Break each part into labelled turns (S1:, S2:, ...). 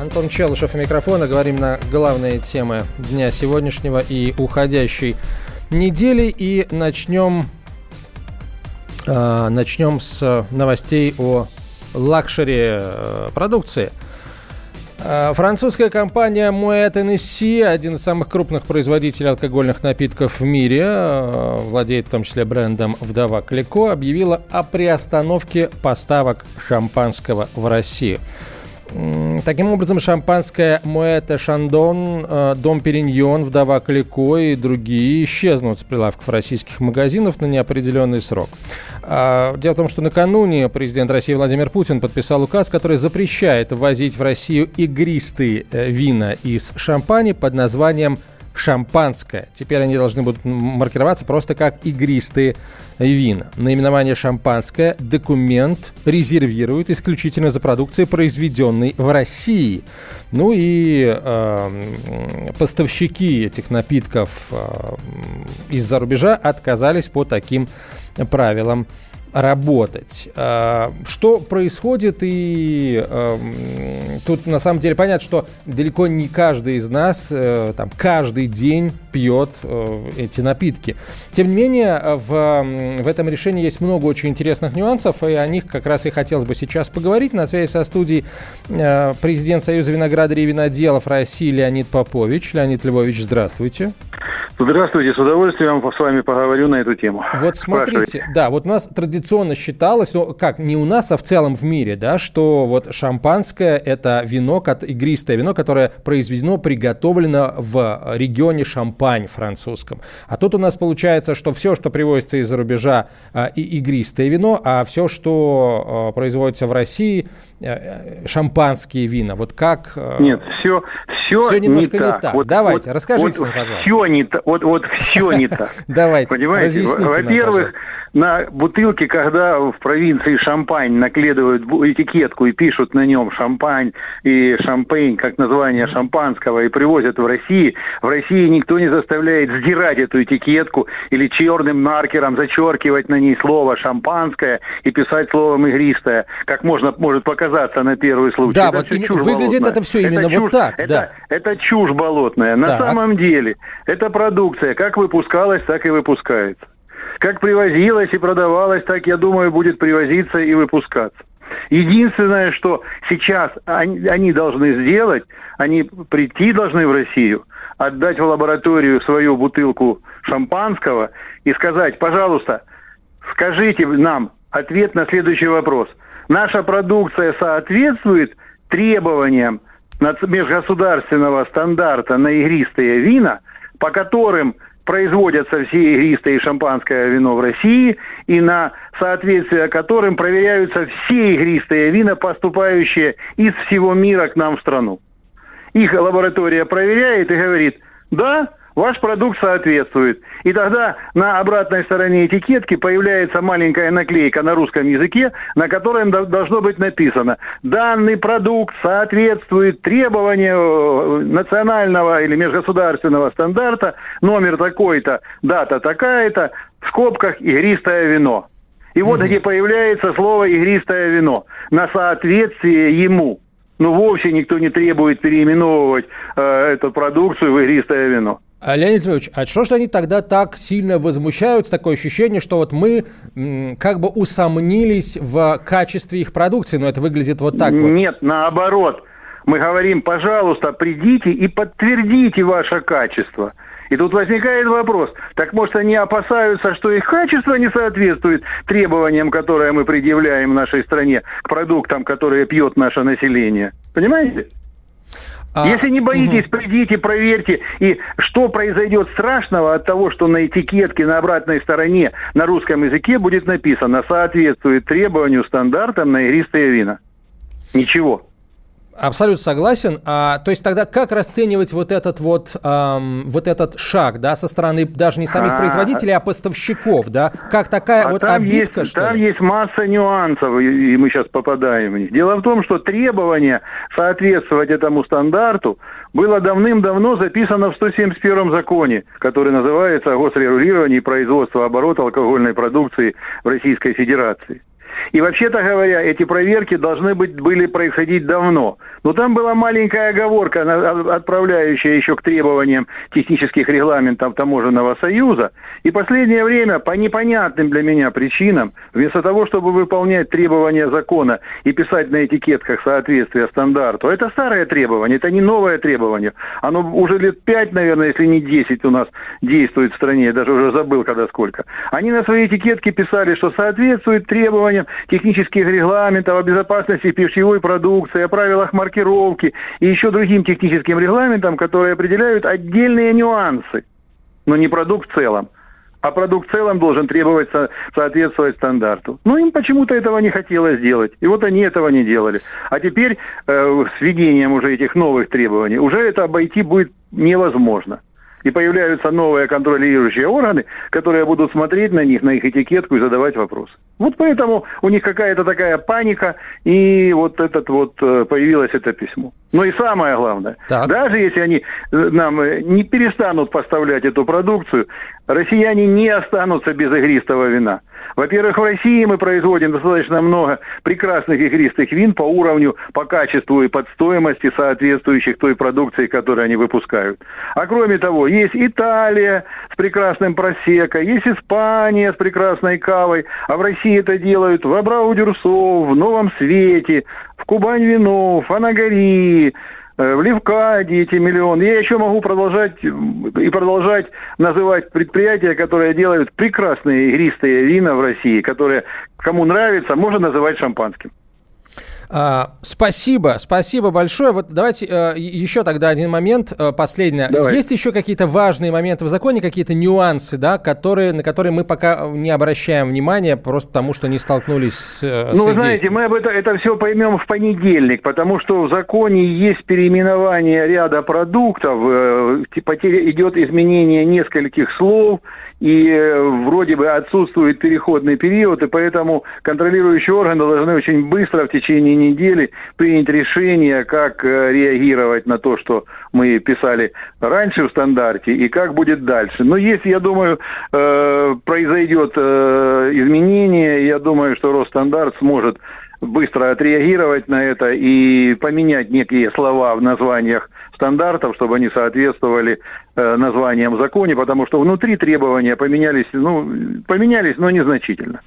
S1: Антон Челышев у микрофона. Говорим на главные темы дня сегодняшнего и уходящей недели. И начнем, э, начнем с новостей о luxury э, продукции. Э, Французская компания Moet Hennessy, один из самых крупных производителей алкогольных напитков в мире, э, владеет в том числе брендом «Вдова Клико», объявила о приостановке поставок шампанского в Россию. Таким образом, шампанское Моэта Шандон, э, Дом Периньон, Вдова Клико и другие исчезнут с прилавков российских магазинов на неопределенный срок. А, Дело в том, что накануне президент России Владимир Путин подписал указ, который запрещает ввозить в Россию игристые э, вина из шампани под названием шампанское. Теперь они должны будут маркироваться просто как игристые вина. Наименование шампанское документ резервирует исключительно за продукцией, произведенной в России. Ну и э, поставщики этих напитков э, из-за рубежа отказались по таким правилам работать. А, Что происходит и эм, тут на самом деле понятно, что далеко не каждый из нас э, там каждый день пьет э, эти напитки. Тем не менее, в, в этом решении есть много очень интересных нюансов, и о них как раз и хотелось бы сейчас поговорить. На связи со студией э, президент Союза виноградарей и виноделов России Леонид Попович. Леонид Львович, здравствуйте.
S2: Здравствуйте, с удовольствием с вами поговорю на эту тему.
S1: Вот смотрите, да, вот у нас традиционно считалось, ну как, не у нас, а в целом в мире, да, что вот шампанское – это вино, игристое вино, которое произведено, приготовлено в регионе Шампань французском. А тут у нас получается, что все, что привозится из-за рубежа, а, и игристое вино, а все, что а, производится в России, э, шампанские вина. Вот как... э,
S2: Нет, все, все,
S1: Всё немножко
S2: не
S1: не
S2: так.
S1: так. Давайте, расскажите
S2: вот
S1: нам, пожалуйста.
S2: Все не так. Вот, вот все не так.
S1: Давайте,
S2: Понимаете? Во-первых. На бутылке, когда в провинции Шампань наклеивают бу- этикетку и пишут на нем Шампань и Шампейн, как название шампанского, и привозят в России, в России никто не заставляет сдирать эту этикетку или черным маркером зачеркивать на ней слово «шампанское» и писать словом «игристое», как можно может показаться на первый случай.
S1: Да,
S2: Это
S1: вот
S2: чушь
S1: выглядит
S2: болотная.
S1: это всё именно вот
S2: чушь-
S1: так,
S2: это-
S1: да.
S2: это чушь болотная. На
S1: Так.
S2: самом деле, эта продукция как выпускалась, так и выпускается. Как привозилась и продавалась, так, я думаю, будет привозиться и выпускаться. Единственное, что сейчас они, должны сделать, они прийти должны в Россию, отдать в лабораторию свою бутылку шампанского и сказать, пожалуйста, скажите нам ответ на следующий вопрос. Наша продукция соответствует требованиям межгосударственного стандарта на игристые вина, по которым производятся все игристые и шампанское вино в России, и на соответствие которым проверяются все игристые вина, поступающие из всего мира к нам в страну. Их лаборатория проверяет и говорит, да, ваш продукт соответствует. И тогда на обратной стороне этикетки появляется маленькая наклейка на русском языке, на которой до- должно быть написано, данный продукт соответствует требованию э, национального или межгосударственного стандарта, номер такой-то, дата такая-то, в скобках игристое вино. И вот где появляется слово игристое вино на соответствие ему. Ну, вовсе никто не требует переименовывать э, эту продукцию в игристое вино.
S1: А, Леонид Львович, а что ж они тогда так сильно возмущаются? Такое ощущение, что вот мы как бы усомнились в качестве их продукции, но это выглядит вот так вот.
S2: Нет, наоборот. Мы говорим, пожалуйста, придите и подтвердите ваше качество. И тут возникает вопрос, так может они опасаются, что их качество не соответствует требованиям, которые мы предъявляем нашей стране к продуктам, которые пьет наше население? Понимаете?
S1: А,
S2: Если не боитесь, придите, проверьте. И что произойдет страшного от того, что на этикетке на обратной стороне на русском языке будет написано «соответствует требованию, стандартам на игристые вина». Ничего.
S1: Абсолютно согласен. А, то есть тогда как расценивать вот этот вот, эм, вот этот шаг, да, со стороны даже не самих а, производителей, а поставщиков, да? Как такая а вот там обидка,
S2: есть,
S1: что
S2: Там
S1: ли?
S2: есть масса нюансов, и мы сейчас попадаем в них. Дело в том, что требование соответствовать этому стандарту было давным-давно записано в 171 законе, который называется «О госрегулировании производства оборота алкогольной продукции в Российской Федерации». И вообще-то говоря, эти проверки должны быть, были происходить давно. Но там была маленькая оговорка, отправляющая еще к требованиям технических регламентов Таможенного союза. И последнее время по непонятным для меня причинам, вместо того, чтобы выполнять требования закона и писать на этикетках соответствие стандарту, это старое требование, это не новое требование. Оно уже лет пять, наверное, если не десять у нас действует в стране, я даже уже забыл, когда сколько. Они на свои этикетки писали, что соответствует требованиям технических регламентов о безопасности пищевой продукции, о правилах маркировки и еще другим техническим регламентам, которые определяют отдельные нюансы, но не продукт в целом. А продукт в целом должен требовать соответствовать стандарту. Но им почему-то этого не хотелось сделать. И вот они этого не делали. А теперь э, с введением уже этих новых требований уже это обойти будет невозможно. И появляются новые контролирующие органы, которые будут смотреть на них, на их этикетку и задавать вопросы. Вот поэтому у них какая-то такая паника, и вот этот вот э, появилось это письмо. Но и самое главное, так. даже если они э, нам э, не перестанут поставлять эту продукцию, россияне не останутся без игристого вина. Во-первых, в России мы производим достаточно много прекрасных игристых вин по уровню, по качеству и под стоимости, соответствующих той продукции, которую они выпускают. А кроме того, есть Италия с прекрасным просекой, есть Испания с прекрасной кавой, а в России это делают в Абрау-Дюрсо, в Новом Свете, в Кубань-Вино, в Анагарии, Э, в Левкаде эти миллионы. Я еще могу продолжать и продолжать называть предприятия, которые делают прекрасные игристые вина в России, которые кому нравится, можно называть шампанским.
S1: А, спасибо, спасибо большое. Вот давайте э, еще тогда один момент, э, последнее. Давай. Есть еще какие-то важные моменты в законе, какие-то нюансы, да, которые, на которые мы пока не обращаем внимания, просто потому что не столкнулись с
S2: э, Ну, вы знаете, мы об это, это все поймем в понедельник, потому что в законе есть переименование ряда продуктов, э, потеря, идет изменение нескольких слов, и э, вроде бы отсутствует переходный период, и поэтому контролирующие органы должны очень быстро в течение недели принять решение, как э, реагировать на то, что мы писали раньше в стандарте, и как будет дальше. Но если, я думаю, э, произойдет изменение, я думаю, что Росстандарт сможет быстро отреагировать на это и поменять некие слова в названиях стандартов, чтобы они соответствовали э, названиям в законе, потому что внутри требования поменялись, ну, поменялись, но незначительно.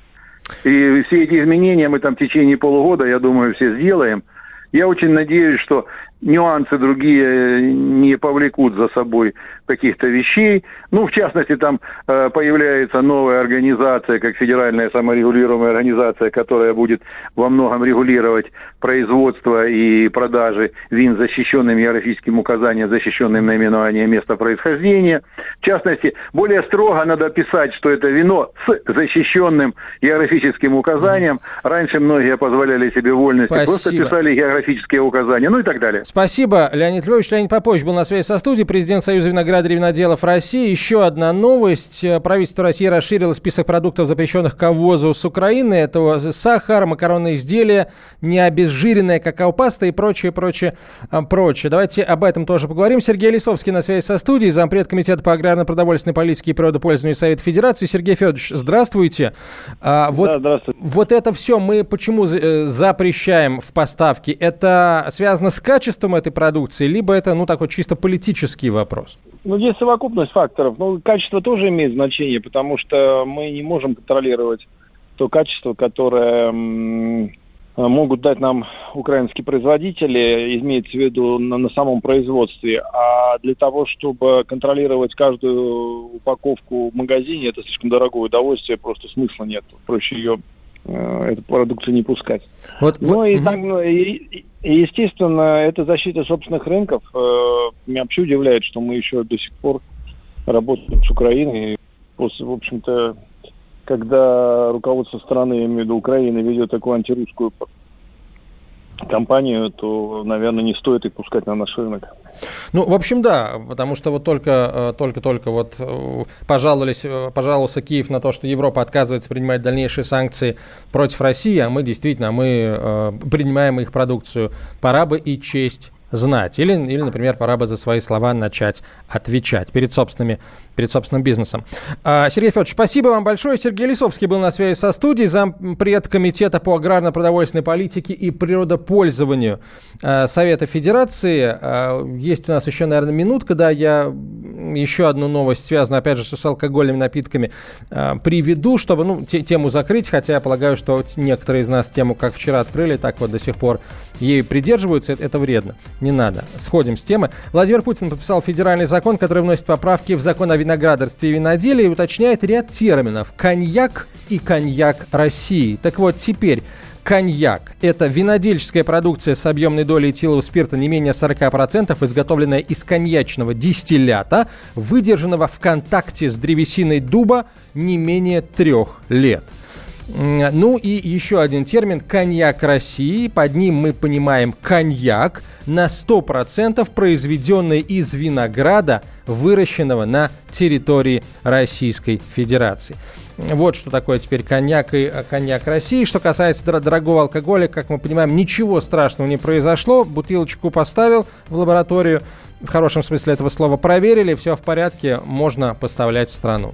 S2: И все эти изменения мы там в течение полугода, я думаю, все сделаем. Я очень надеюсь, что нюансы другие не повлекут за собой каких-то вещей. Ну, в частности, там э, появляется новая организация, как Федеральная саморегулируемая организация, которая будет во многом регулировать производство и продажи вин защищенным географическим указанием, защищенным наименованием места происхождения. В частности, более строго надо писать, что это вино с защищенным географическим указанием. Раньше многие позволяли себе вольности, Спасибо. просто писали географические указания, ну и так далее.
S1: Спасибо, Леонид Львович. Леонид Попович был на связи со студией, президент Союза виноградарей и виноделов России. Еще одна новость. Правительство России расширило список продуктов, запрещенных к ввозу с Украины. Это сахар, макаронные изделия, необезжиренная какао-паста и прочее, прочее, а, прочее. Давайте об этом тоже поговорим. Сергей Лисовский на связи со студией, зампред Комитета по аграрно-продовольственной политике и природопользованию Совета Федерации. Сергей Федорович, здравствуйте. А, вот, да, здравствуйте. Вот это все мы почему э, запрещаем в поставке? Это связано с качеством качеством этой продукции, либо это, ну, такой чисто политический вопрос?
S3: Ну, здесь совокупность факторов. Ну, качество тоже имеет значение, потому что мы не можем контролировать то качество, которое могут дать нам украинские производители, имеется в виду на, на самом производстве. А для того, чтобы контролировать каждую упаковку в магазине, это слишком дорогое удовольствие, просто смысла нет. Проще ее эту продукцию не пускать. Вот, ну и, угу. так, ну, и, и, естественно, это защита собственных рынков. Э, меня вообще удивляет, что мы еще до сих пор работаем с Украиной. После, в общем-то, когда руководство страны, я имею в виду Украины, ведет такую антирусскую компанию, то, наверное, не стоит их пускать на наш рынок.
S1: Ну, в общем, да, потому что вот только, э, только-только вот э, пожаловались, э, пожаловался Киев на то, что Европа отказывается принимать дальнейшие санкции против России, а мы действительно, мы принимаем их продукцию. Пора бы и честь знать. Или, или, например, пора бы за свои слова начать отвечать перед, собственными, перед собственным бизнесом. А, Сергей Федорович, спасибо вам большое. Сергей Лисовский был на связи со студией, зампред Комитета по аграрно-продовольственной политике и природопользованию а, Совета Федерации. А, есть у нас еще, наверное, минутка, да, я еще одну новость, связанную, опять же, с алкогольными напитками, приведу, чтобы, ну, тему закрыть, хотя я полагаю, что некоторые из нас тему, как вчера открыли, так вот до сих пор ею придерживаются, это вредно. Не надо. Сходим с темы. Владимир Путин подписал федеральный закон, который вносит поправки в закон о виноградарстве и виноделии и уточняет ряд терминов. Коньяк и коньяк России. Так вот, теперь коньяк. Это винодельческая продукция с объемной долей этилового спирта не менее 40%, изготовленная из коньячного дистиллята, выдержанного в контакте с древесиной дуба не менее трех лет. Ну и еще один термин – коньяк России. Под ним мы понимаем коньяк на 100% произведенный из винограда, выращенного на территории Российской Федерации. Вот что такое теперь коньяк и э, коньяк России. Что касается дорогого алкоголя, как мы понимаем, ничего страшного не произошло. Бутылочку поставил в лабораторию, в хорошем смысле этого слова проверили, все в порядке, можно поставлять в страну.